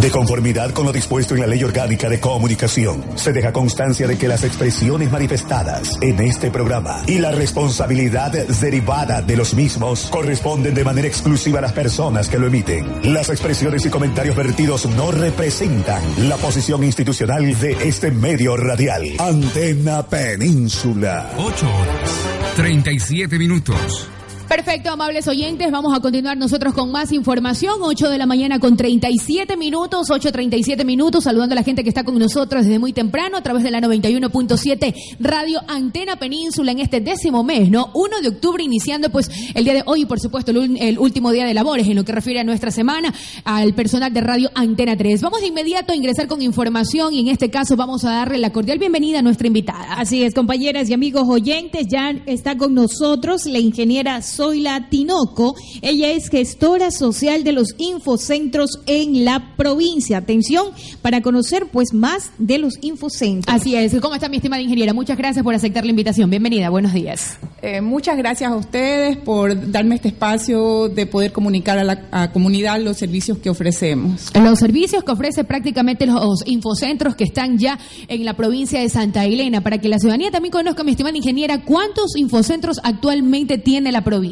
De conformidad con lo dispuesto en la Ley Orgánica de Comunicación, se deja constancia de que las expresiones manifestadas en este programa y la responsabilidad derivada de los mismos corresponden de manera exclusiva a las personas que lo emiten. Las expresiones y comentarios vertidos no representan la posición institucional de este medio radial. Antena Península. 8 horas, 37 minutos. Perfecto, amables oyentes, vamos a continuar nosotros con más información. 8 de la mañana con 37 minutos, 8.37 minutos, saludando a la gente que está con nosotros desde muy temprano a través de la 91.7 Radio Antena Península en este décimo mes, ¿no? 1 de octubre iniciando pues el día de hoy, por supuesto, el, el último día de labores en lo que refiere a nuestra semana, al personal de Radio Antena 3. Vamos de inmediato a ingresar con información y en este caso vamos a darle la cordial bienvenida a nuestra invitada. Así es, compañeras y amigos oyentes, ya está con nosotros la ingeniera Zoila Tinoco. Ella es gestora social de los infocentros en la provincia. Atención para conocer pues más de los infocentros. Así es. ¿Cómo está mi estimada ingeniera? Muchas gracias por aceptar la invitación. Bienvenida. Buenos días. Eh, muchas gracias a ustedes por darme este espacio de poder comunicar a la a comunidad los servicios que ofrecemos. Los servicios que ofrece prácticamente los infocentros que están ya en la provincia de Santa Elena, para que la ciudadanía también conozca, mi estimada ingeniera, ¿cuántos infocentros actualmente tiene la provincia?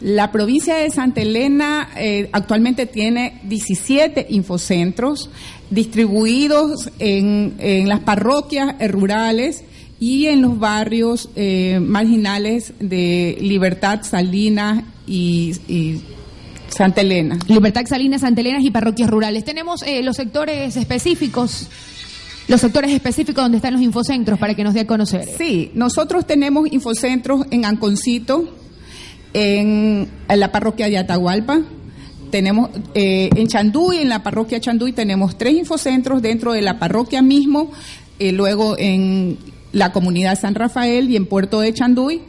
La provincia de Santa Elena eh, actualmente tiene 17 infocentros distribuidos en, en las parroquias eh, rurales y en los barrios eh, marginales de Libertad, Salinas y, y Santa Elena. Libertad, Salinas, Santa Elena y parroquias rurales. Tenemos eh, los sectores específicos. Los sectores específicos donde están los infocentros para que nos dé a conocer. Sí, nosotros tenemos infocentros en Anconcito, en, en la parroquia de Atahualpa, tenemos eh, en Chanduy, en la parroquia Chanduy, tenemos tres infocentros dentro de la parroquia mismo, eh, luego en la comunidad San Rafael y en Puerto de Chanduy.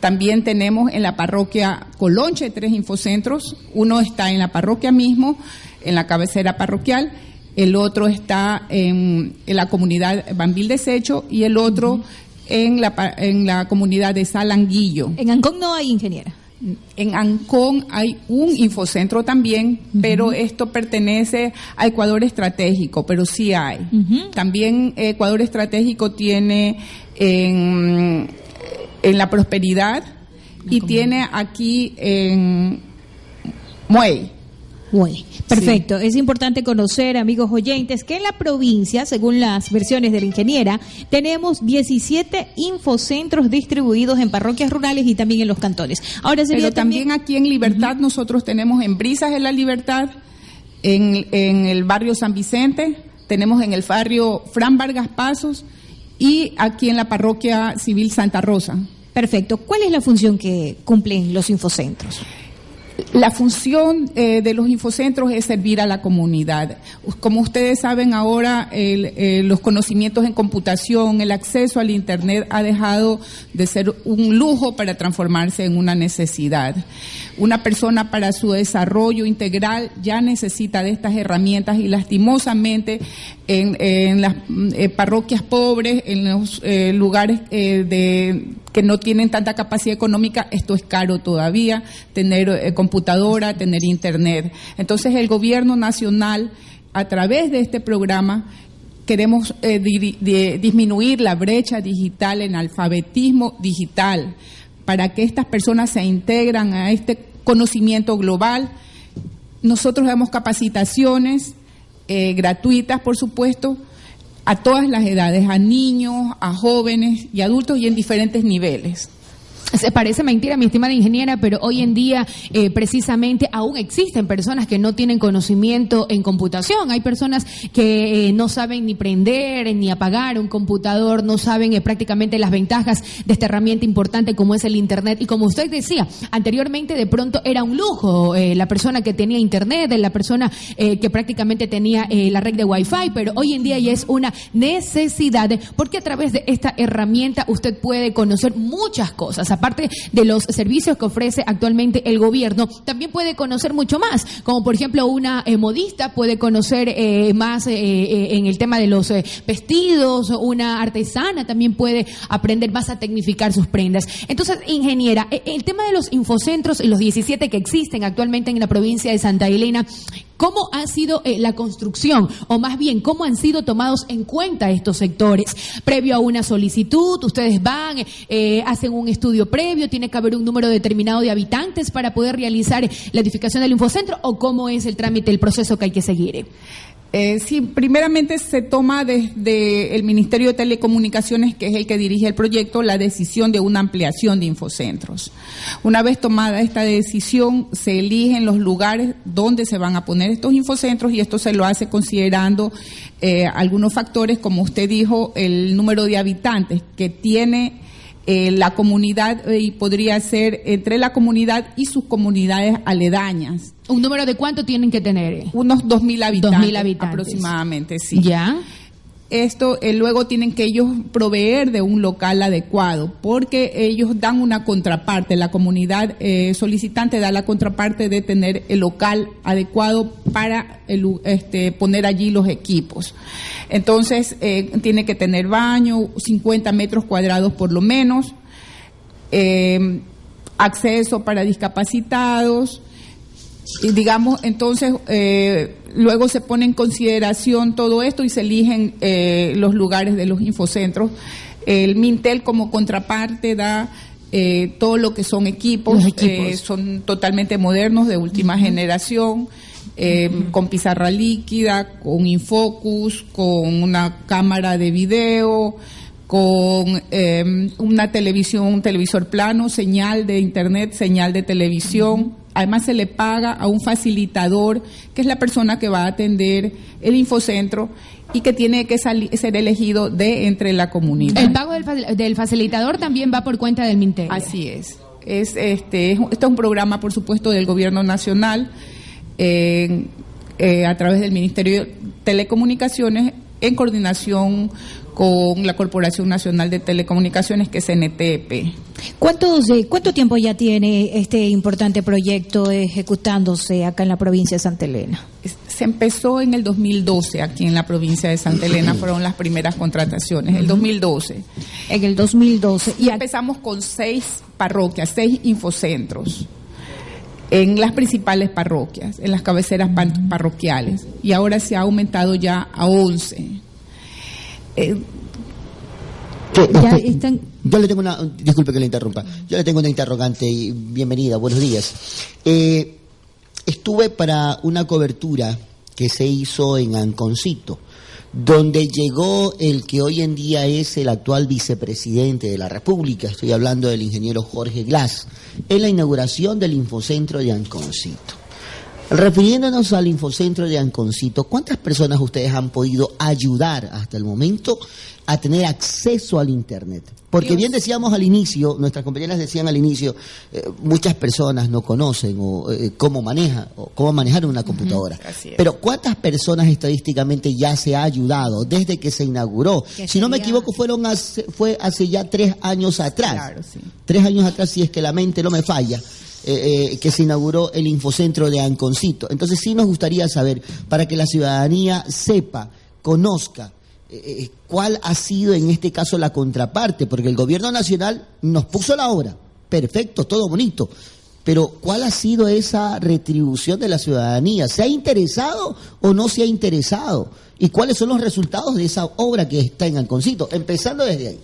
También tenemos en la parroquia Colonche tres infocentros. Uno está en la parroquia mismo, en la cabecera parroquial. El otro está en, en la comunidad Bambil Desecho y el otro en, la, pa- en la comunidad de Salanguillo. En Ancón no hay ingeniera. En Ancón hay un infocentro también, pero esto pertenece a Ecuador Estratégico, pero sí hay. También Ecuador Estratégico tiene en, en la prosperidad y tiene aquí en Muey. Bueno, perfecto. Es importante conocer, amigos oyentes, que en la provincia, según las versiones de la ingeniera, tenemos 17 infocentros distribuidos en parroquias rurales y también en los cantones. Ahora sería Pero también aquí en Libertad nosotros tenemos en Brisas de la Libertad, en, en el barrio San Vicente, tenemos en el barrio Fran Vargas Pasos y aquí en la parroquia civil Santa Rosa. Perfecto. ¿Cuál es la función que cumplen los infocentros? La función eh, de los infocentros es servir a la comunidad. Como ustedes saben ahora, eh, los conocimientos en computación, el acceso al Internet ha dejado de ser un lujo para transformarse en una necesidad. Una persona para su desarrollo integral ya necesita de estas herramientas y lastimosamente en, en las eh, parroquias pobres, en los eh, lugares eh, de que no tienen tanta capacidad económica, esto es caro todavía, tener eh, computadora, tener internet. Entonces el gobierno nacional, a través de este programa, queremos eh, di- di- disminuir la brecha digital en alfabetismo digital para que estas personas se integran a este conocimiento global. Nosotros damos capacitaciones eh, gratuitas, por supuesto, a todas las edades, a niños, a jóvenes y adultos y en diferentes niveles. Se parece mentira, mi estimada ingeniera, pero hoy en día eh, precisamente aún existen personas que no tienen conocimiento en computación. Hay personas que eh, no saben ni prender ni apagar un computador, no saben eh, prácticamente las ventajas de esta herramienta importante como es el Internet. Y como usted decía, anteriormente de pronto era un lujo la persona que tenía Internet, la persona que prácticamente tenía la red de Wi-Fi, pero hoy en día ya es una necesidad porque a través de esta herramienta usted puede conocer muchas cosas aparte de los servicios que ofrece actualmente el gobierno, también puede conocer mucho más, como por ejemplo una eh, modista puede conocer eh, más eh, en el tema de los vestidos, una artesana también puede aprender más a tecnificar sus prendas. Entonces, ingeniera, el tema de los infocentros y los 17 que existen actualmente en la provincia de Santa Elena, ¿Cómo ha sido eh, la construcción? O más bien, ¿cómo han sido tomados en cuenta estos sectores? Previo a una solicitud, ustedes van, eh, hacen un estudio previo, tiene que haber un número determinado de habitantes para poder realizar la edificación del infocentro, o cómo es el trámite, el proceso que hay que seguir? Eh, sí, primeramente se toma desde el Ministerio de Telecomunicaciones, que es el que dirige el proyecto, la decisión de una ampliación de infocentros. Una vez tomada esta decisión, se eligen los lugares donde se van a poner estos infocentros y esto se lo hace considerando eh, algunos factores, como usted dijo, el número de habitantes que tiene eh, la comunidad y podría ser entre la comunidad y sus comunidades aledañas. ¿Un número de cuánto tienen que tener? Unos 2.000 habitantes, habitantes. aproximadamente, sí. ¿Ya? Esto eh, luego tienen que ellos proveer de un local adecuado, porque ellos dan una contraparte, la comunidad eh, solicitante da la contraparte de tener el local adecuado para este, poner allí los equipos. Entonces, eh, tiene que tener baño, 50 metros cuadrados por lo menos, acceso para discapacitados, digamos, entonces, eh, luego se pone en consideración todo esto y se eligen eh, los lugares de los infocentros. El Mintel como contraparte da eh, todo lo que son equipos, son totalmente modernos, de última generación. con pizarra líquida, con infocus, con una cámara de video, con una televisión, un televisor plano, señal de internet, señal de televisión. Además se le paga a un facilitador, que es la persona que va a atender el infocentro y que tiene que ser elegido de entre la comunidad. El pago del, facilitador también va por cuenta del MINTER. Así es. es este, es un programa, por supuesto, del Gobierno Nacional eh, a través del Ministerio de Telecomunicaciones en coordinación con la Corporación Nacional de Telecomunicaciones, que es NTP. ¿Cuántos, ¿Cuánto tiempo ya tiene este importante proyecto ejecutándose acá en la provincia de Santa Elena? Se empezó en el 2012 aquí en la provincia de Santa Elena, fueron las primeras contrataciones, el 2012. En el 2012. Y empezamos con seis parroquias, seis infocentros en las principales parroquias, en las cabeceras parroquiales, y ahora se ha aumentado ya a 11. Eh, yo le tengo una, disculpe que le interrumpa, yo le tengo una interrogante y bienvenida, buenos días. Eh, estuve para una cobertura que se hizo en Anconcito, donde llegó el que hoy en día es el actual vicepresidente de la República, estoy hablando del ingeniero Jorge Glass, en la inauguración del Infocentro de Anconcito. Refiriéndonos al Infocentro de Anconcito, ¿cuántas personas ustedes han podido ayudar hasta el momento a tener acceso al Internet? Porque bien decíamos al inicio, nuestras compañeras decían al inicio, eh, muchas personas no conocen o, eh, cómo maneja o cómo manejar una computadora. Pero ¿cuántas personas estadísticamente ya se ha ayudado desde que se inauguró? si no me equivoco, fueron fue hace ya tres años atrás. Tres años atrás, si es que la mente no me falla. Eh, eh, que se inauguró el Infocentro de Anconcito. Entonces sí nos gustaría saber, para que la ciudadanía sepa, conozca, eh, cuál ha sido en este caso la contraparte, porque el gobierno nacional nos puso la obra, perfecto, todo bonito, pero ¿cuál ha sido esa retribución de la ciudadanía? ¿Se ha interesado o no se ha interesado? ¿Y cuáles son los resultados de esa obra que está en Anconcito? Empezando desde ahí.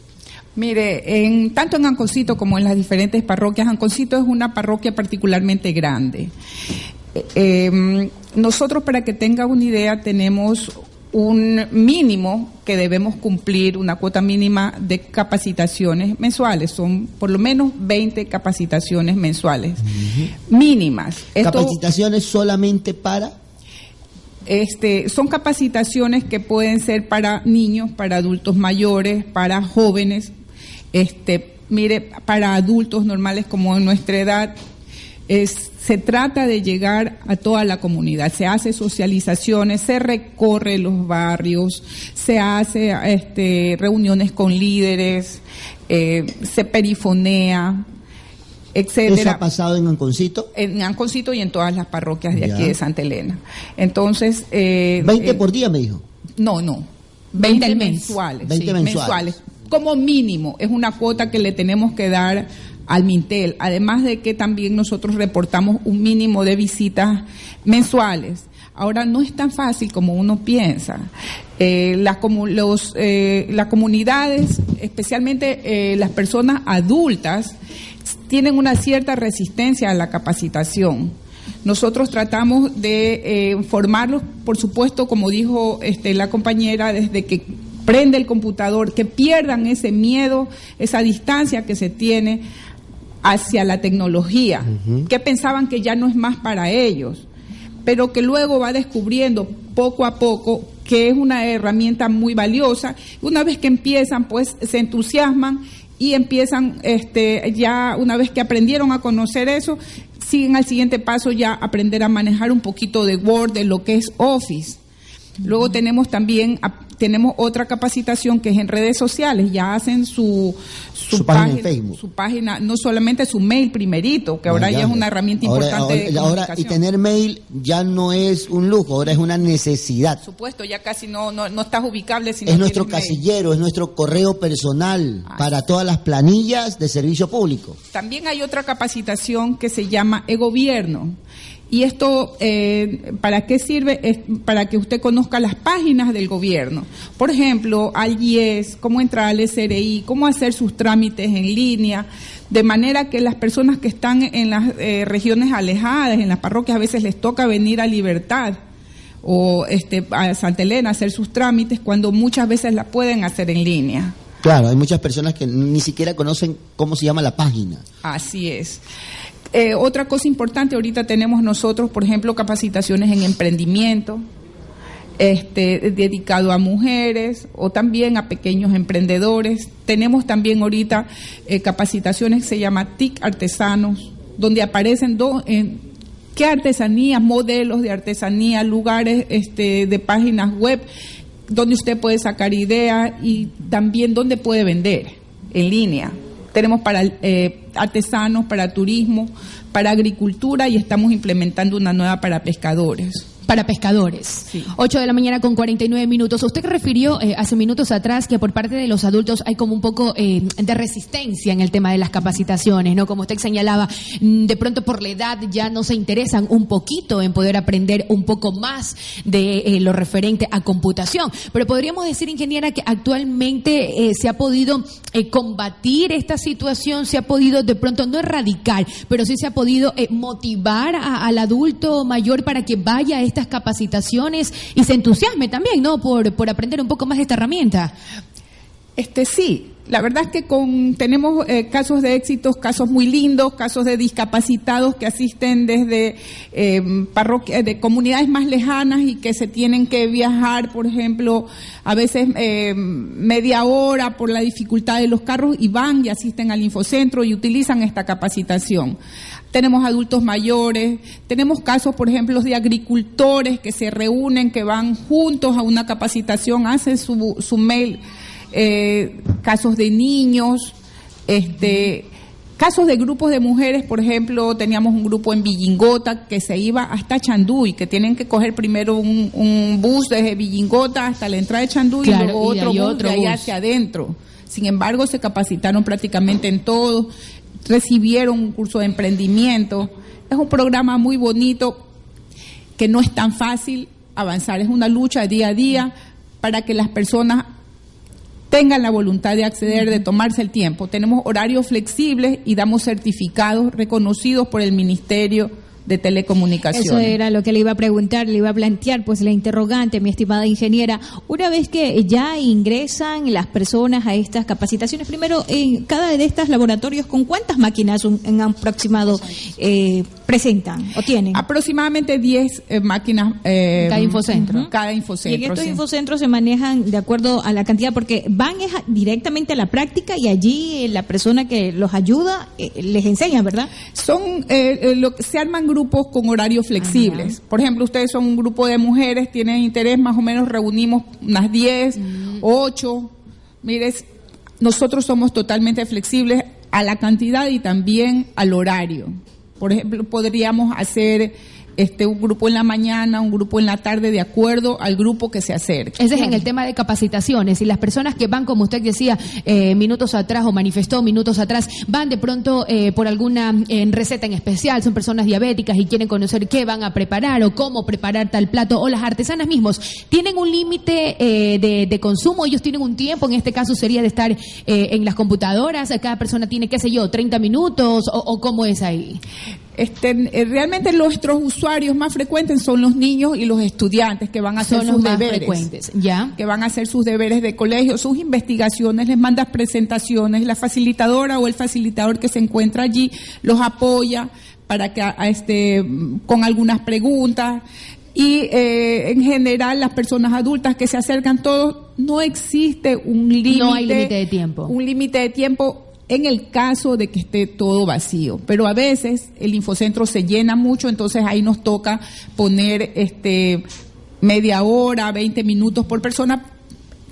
Mire, en, tanto en Anconcito como en las diferentes parroquias, Anconcito es una parroquia particularmente grande. Eh, em, nosotros, para que tenga una idea, tenemos un mínimo que debemos cumplir, una cuota mínima de capacitaciones mensuales. Son por lo menos 20 capacitaciones mensuales mínimas. Esto, ¿Capacitaciones solamente para? Este, son capacitaciones que pueden ser para niños, para adultos mayores, para jóvenes, este, mire, para adultos normales como en nuestra edad. Es, se trata de llegar a toda la comunidad, se hace socializaciones, se recorre los barrios, se hace este, reuniones con líderes, eh, se perifonea, etcétera. ¿Eso ha pasado en Anconcito? En Anconcito y en todas las parroquias de aquí de Santa Elena. Entonces... Eh, ¿20 eh, por día me dijo? No, no. 20, mensuales. 20 mensuales. Como mínimo, es una cuota que le tenemos que dar al Mintel, además de que también nosotros reportamos un mínimo de visitas mensuales. Ahora no es tan fácil como uno piensa. Eh, las, los, eh, las comunidades, especialmente eh, las personas adultas, tienen una cierta resistencia a la capacitación. Nosotros tratamos de eh, formarlos, por supuesto, como dijo este, la compañera, desde que prende el computador, que pierdan ese miedo, esa distancia que se tiene hacia la tecnología, que pensaban que ya no es más para ellos, pero que luego va descubriendo poco a poco que es una herramienta muy valiosa. Una vez que empiezan, pues se entusiasman y empiezan este, ya una vez que aprendieron a conocer eso, siguen al siguiente paso ya aprender a manejar un poquito de Word, de lo que es Office. Luego tenemos también tenemos otra capacitación que es en redes sociales, ya hacen su, su, página, en Facebook. Su página, no solamente su mail primerito, que ahora ya, es una herramienta importante. Ahora, y tener mail ya no es un lujo, ahora es una necesidad. Por supuesto, ya casi no, no, no estás ubicable. es nuestro casillero, es nuestro correo personal para todas las planillas de servicio público. También hay otra capacitación que se llama e-gobierno y esto, eh, ¿para qué sirve? Es para que usted conozca las páginas del gobierno. Por ejemplo, al IES, cómo entrar al SRI, cómo hacer sus trámites en línea, de manera que las personas que están en las eh, regiones alejadas, en las parroquias, a veces les toca venir a Libertad o este, a Santa Elena a hacer sus trámites cuando muchas veces la pueden hacer en línea. Claro, hay muchas personas que ni siquiera conocen cómo se llama la página. Así es. Eh, otra cosa importante, ahorita tenemos nosotros, por ejemplo, capacitaciones en emprendimiento, este, dedicado a mujeres o también a pequeños emprendedores. Tenemos también ahorita eh, capacitaciones que se llama TIC Artesanos, donde aparecen dos, qué artesanías, modelos de artesanía, lugares este, de páginas web donde usted puede sacar ideas y también donde puede vender en línea tenemos para eh, artesanos, para turismo, para agricultura y estamos implementando una nueva para pescadores para pescadores. Sí. 8 de la mañana con 49 minutos. Usted refirió eh, hace minutos atrás que por parte de los adultos hay como un poco eh, de resistencia en el tema de las capacitaciones, ¿no? Como usted señalaba, mm, de pronto por la edad ya no se interesan un poquito en poder aprender un poco más de eh, lo referente a computación. Pero podríamos decir, ingeniera, que actualmente se ha podido combatir esta situación, se ha podido de pronto no erradicar, pero sí se ha podido motivar al adulto mayor para que vaya a esta capacitaciones y se entusiasme también, ¿no? Por, por aprender un poco más de esta herramienta. Este sí, la verdad es que con, tenemos eh, casos de éxitos, casos muy lindos, casos de discapacitados que asisten desde parroquias, de comunidades más lejanas y que se tienen que viajar, por ejemplo, a veces eh, media hora por la dificultad de los carros y van y asisten al infocentro y utilizan esta capacitación. Tenemos adultos mayores, tenemos casos, por ejemplo, de agricultores que se reúnen, que van juntos a una capacitación, hacen su, su mail, eh, casos de niños, este, casos de grupos de mujeres, por ejemplo, teníamos un grupo en Villingota que se iba hasta Chanduy, que tienen que coger primero un, bus desde Villingota hasta la entrada de Chanduy y luego otro bus de allá hacia adentro. Sin embargo, se capacitaron prácticamente en todo recibieron un curso de emprendimiento. Es un programa muy bonito que no es tan fácil avanzar, es una lucha día a día para que las personas tengan la voluntad de acceder, de tomarse el tiempo. Tenemos horarios flexibles y damos certificados reconocidos por el Ministerio de telecomunicaciones. Eso era lo que le iba a preguntar, le iba a plantear, pues la interrogante, mi estimada ingeniera. Una vez que ya ingresan las personas a estas capacitaciones, primero, en cada de estos laboratorios, ¿con cuántas máquinas en aproximado eh, presentan o tienen? Aproximadamente 10 eh, máquinas. Eh, cada infocentro. Cada infocentro. Y en estos infocentros se manejan de acuerdo a la cantidad, porque van directamente a la práctica y allí la persona que los ayuda les enseña, ¿verdad? Son, lo, se arman grupos grupos con horarios flexibles. Por ejemplo, ustedes son un grupo de mujeres, tienen interés, más o menos reunimos unas 10, 8. Mm. Mires, nosotros somos totalmente flexibles a la cantidad y también al horario. Por ejemplo, podríamos hacer este, un grupo en la mañana, un grupo en la tarde, de acuerdo al grupo que se acerque. Ese es en el tema de capacitaciones. Y las personas que van, como usted decía, eh, minutos atrás o manifestó minutos atrás, van de pronto eh, por alguna receta en especial, son personas diabéticas y quieren conocer qué van a preparar o cómo preparar tal plato, o las artesanas mismos, ¿tienen un límite eh, de, consumo? Ellos tienen un tiempo, en este caso sería de estar en las computadoras, cada persona tiene, qué sé yo, 30 minutos, o, o cómo es ahí. Este, realmente nuestros usuarios más frecuentes son los niños y los estudiantes que van a hacer sus deberes, ¿ya? que van a hacer sus deberes de colegio, sus investigaciones, les mandas presentaciones, la facilitadora o el facilitador que se encuentra allí los apoya para que a, este con algunas preguntas y eh, en general las personas adultas que se acercan todos no existe un límite no hay límite de tiempo un límite de tiempo en el caso de que esté todo vacío. Pero a veces el infocentro se llena mucho, entonces ahí nos toca poner este media hora, 20 minutos por persona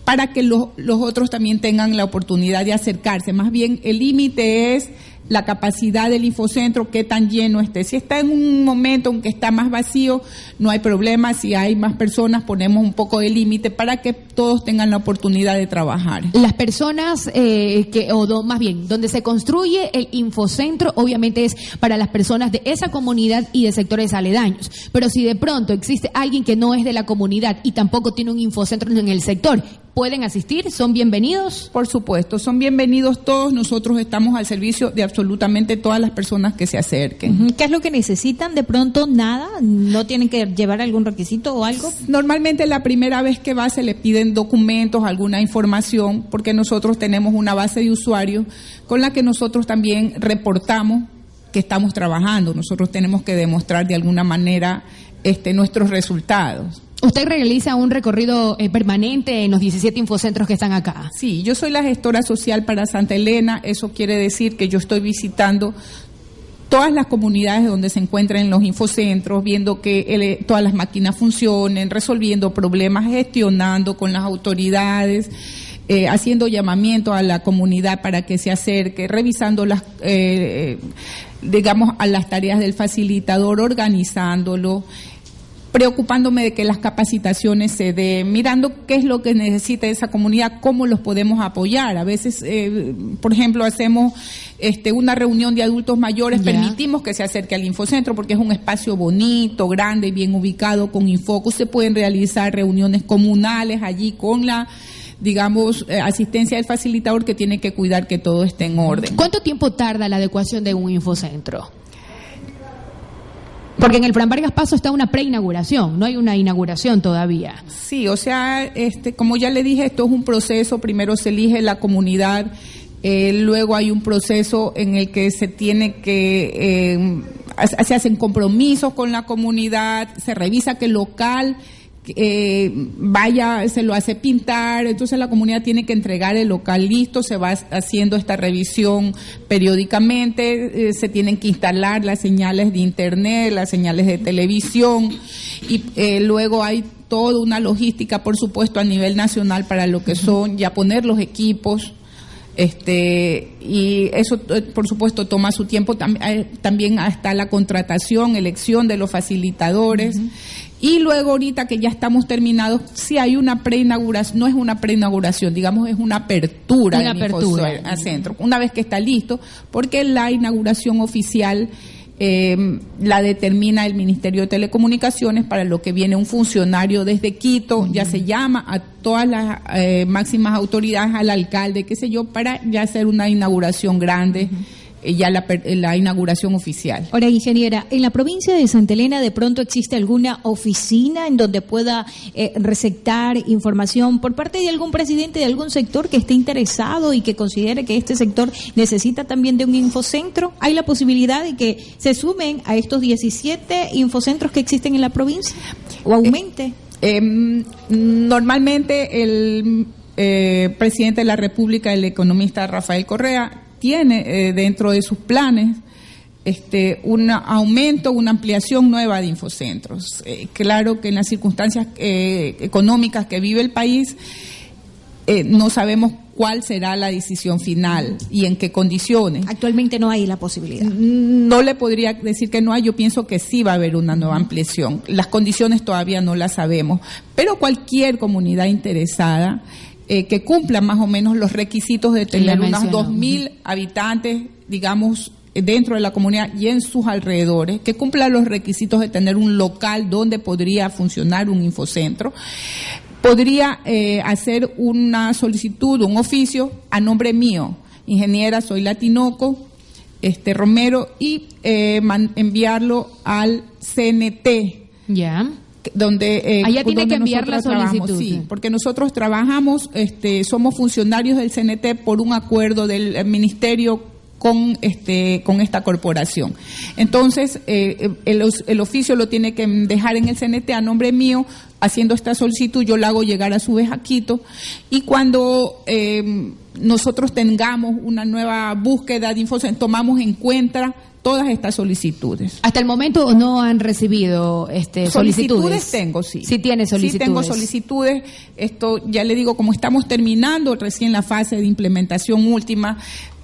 para que los, los otros también tengan la oportunidad de acercarse. Más bien el límite es la capacidad del infocentro, qué tan lleno esté. Si está en un momento en que está más vacío, no hay problema. Si hay más personas, ponemos un poco de límite para que todos tengan la oportunidad de trabajar. Las personas eh, que, o más bien, donde se construye el infocentro, obviamente es para las personas de esa comunidad y de sectores aledaños. Pero si de pronto existe alguien que no es de la comunidad y tampoco tiene un infocentro en el sector, pueden asistir? ¿Son bienvenidos? Por supuesto, son bienvenidos todos. Nosotros estamos al servicio de absolutamente todas las personas que se acerquen. ¿Qué es lo que necesitan? ¿De pronto nada? ¿No tienen que llevar algún requisito o algo? Normalmente la primera vez que va se le piden documentos, alguna información, porque nosotros tenemos una base de usuarios con la que nosotros también reportamos que estamos trabajando. Nosotros tenemos que demostrar de alguna manera este, nuestros resultados. Usted realiza un recorrido eh, permanente en los 17 infocentros que están acá. Sí, yo soy la gestora social para Santa Elena. Eso quiere decir que yo estoy visitando todas las comunidades donde se encuentran los infocentros, viendo que eh, todas las máquinas funcionen, resolviendo problemas, gestionando con las autoridades. Eh, haciendo llamamiento a la comunidad para que se acerque, revisando las, digamos, a las tareas del facilitador, organizándolo preocupándome de que las capacitaciones se den, mirando qué es lo que necesita esa comunidad, cómo los podemos apoyar. A veces, eh, por ejemplo, hacemos este, una reunión de adultos mayores, permitimos que se acerque al infocentro porque es un espacio bonito, grande, bien ubicado, con infocus. Se pueden realizar reuniones comunales allí con la digamos, eh, asistencia del facilitador que tiene que cuidar que todo esté en orden. ¿Cuánto tiempo tarda la adecuación de un infocentro? Porque en el Fran Vargas Paso está una preinauguración, no hay una inauguración todavía. Sí, o sea, este, como ya le dije, esto es un proceso, primero se elige la comunidad, eh, luego hay un proceso en el que se tiene que, eh, se hacen compromisos con la comunidad, se revisa que el local eh, vaya, se lo hace pintar, entonces la comunidad tiene que entregar el local listo, se va haciendo esta revisión periódicamente, eh, se tienen que instalar las señales de internet, las señales de televisión y eh, luego hay toda una logística, por supuesto, a nivel nacional para lo que son, ya poner los equipos, este y eso eh, por supuesto toma su tiempo. También está la contratación elección de los facilitadores. Y luego ahorita que ya estamos terminados, si hay una preinauguración, no es una preinauguración, digamos es una apertura, una apertura. al centro, una vez que está listo, porque la inauguración oficial eh, la determina el Ministerio de Telecomunicaciones para lo que viene un funcionario desde Quito, ya se llama a todas las eh, máximas autoridades, al alcalde, qué sé yo, para ya hacer una inauguración grande eh, ya la, la, inauguración oficial. Ahora, ingeniera, ¿en la provincia de Santa Elena de pronto existe alguna oficina en donde pueda eh, receptar información por parte de algún presidente de algún sector que esté interesado y que considere que este sector necesita también de un infocentro? ¿Hay la posibilidad de que se sumen a estos 17 infocentros que existen en la provincia o aumente? Eh, normalmente el presidente de la República, el economista Rafael Correa, tiene eh, dentro de sus planes este, un aumento, una ampliación nueva de infocentros. Eh, claro que en las circunstancias eh, económicas que vive el país, no sabemos cuál será la decisión final y en qué condiciones. Actualmente no hay la posibilidad. No le podría decir que no hay, yo pienso que sí va a haber una nueva ampliación. Las condiciones todavía no las sabemos, pero cualquier comunidad interesada eh, que cumplan más o menos los requisitos de tener unos 2.000 habitantes, digamos, dentro de la comunidad y en sus alrededores, que cumplan los requisitos de tener un local donde podría funcionar un infocentro, podría eh, hacer una solicitud, un oficio a nombre mío, ingeniera, soy latinoco, este Romero, y eh, enviarlo al CNT. Ya. donde eh, allá tiene que enviar la solicitud sí porque nosotros trabajamos este somos funcionarios del CNT por un acuerdo del ministerio con este con esta corporación. Entonces eh, el, el, oficio lo tiene que dejar en el CNT a nombre mío haciendo esta solicitud yo la hago llegar a su vez a Quito y cuando eh, nosotros tengamos una nueva búsqueda de información tomamos en cuenta todas estas solicitudes. Hasta el momento no han recibido este, solicitudes. Solicitudes tengo, sí. Sí tiene solicitudes. Sí tengo solicitudes. Esto ya le digo, como estamos terminando recién la fase de implementación última,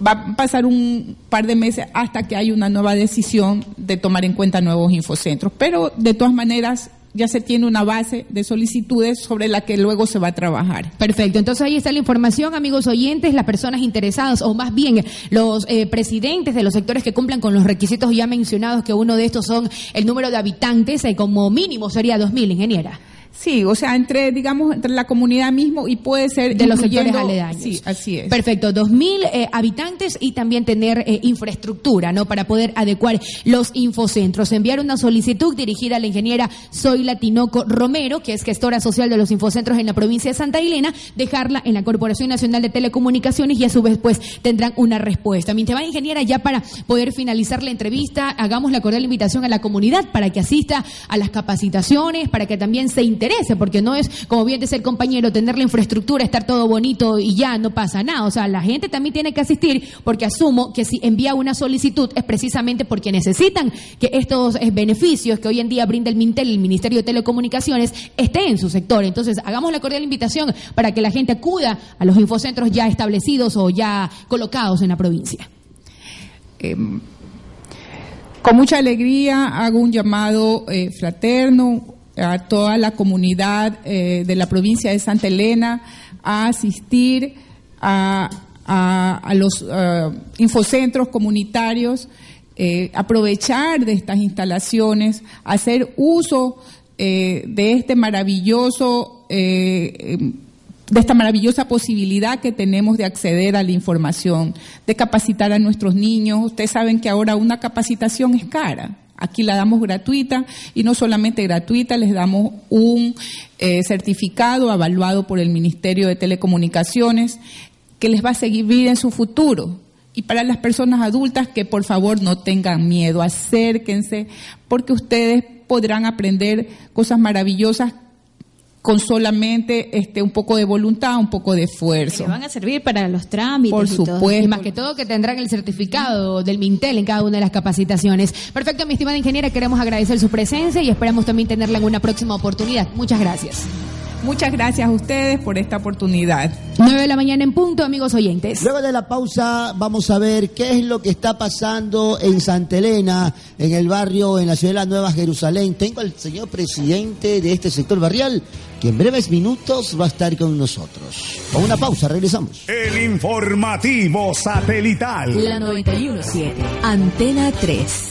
va a pasar un par de meses hasta que haya una nueva decisión de tomar en cuenta nuevos infocentros. Pero de todas maneras ya se tiene una base de solicitudes sobre la que luego se va a trabajar. Perfecto, entonces ahí está la información, amigos oyentes, las personas interesadas o más bien los eh, presidentes de los sectores que cumplan con los requisitos ya mencionados, que uno de estos son el número de habitantes, eh, como mínimo sería 2.000, ingeniera. Sí, o sea, entre, digamos, entre la comunidad mismo y puede ser... De los sectores aledaños. Sí, así es. Perfecto, dos mil eh, habitantes y también tener eh, infraestructura, ¿no? Para poder adecuar los infocentros. Enviar una solicitud dirigida a la ingeniera Zoila Tinoco Romero, que es gestora social de los infocentros en la provincia de Santa Elena, dejarla en la Corporación Nacional de Telecomunicaciones y a su vez, pues, tendrán una respuesta. Mientras va, ingeniera, ya para poder finalizar la entrevista, hagamos la cordial invitación a la comunidad para que asista a las capacitaciones, para que también se interese, porque no es, como bien dice el compañero, tener la infraestructura, estar todo bonito y ya no pasa nada. O sea, la gente también tiene que asistir porque asumo que si envía una solicitud es precisamente porque necesitan que estos eh, beneficios que hoy en día brinda el Mintel, el Ministerio de Telecomunicaciones, estén en su sector. Entonces, hagamos la cordial invitación para que la gente acuda a los infocentros ya establecidos o ya colocados en la provincia. Em, con mucha alegría hago un llamado eh, fraterno, a toda la comunidad eh, de la provincia de Santa Elena a asistir a, los eh, infocentros comunitarios, eh, aprovechar de estas instalaciones, hacer uso de este maravilloso de esta maravillosa posibilidad que tenemos de acceder a la información, de capacitar a nuestros niños. Ustedes saben que ahora una capacitación es cara. Aquí la damos gratuita y no solamente gratuita, les damos un eh, certificado evaluado por el Ministerio de Telecomunicaciones que les va a seguir en su futuro. Y para las personas adultas que por favor no tengan miedo, acérquense porque ustedes podrán aprender cosas maravillosas con solamente este un poco de voluntad, un poco de esfuerzo. Que van a servir para los trámites. Por supuesto. Y más que todo que tendrán el certificado del Mintel en cada una de las capacitaciones. Perfecto, mi estimada ingeniera, queremos agradecer su presencia y esperamos también tenerla en una próxima oportunidad. Muchas gracias. Muchas gracias a ustedes por esta oportunidad. 9 de la mañana en punto, amigos oyentes. Luego de la pausa vamos a ver qué es lo que está pasando en Santa Elena, en el barrio, en la ciudad de la Nueva Jerusalén. Tengo al señor presidente de este sector barrial, que en breves minutos va a estar con nosotros. Con una pausa, regresamos. El informativo satelital. La 917, Antena 3.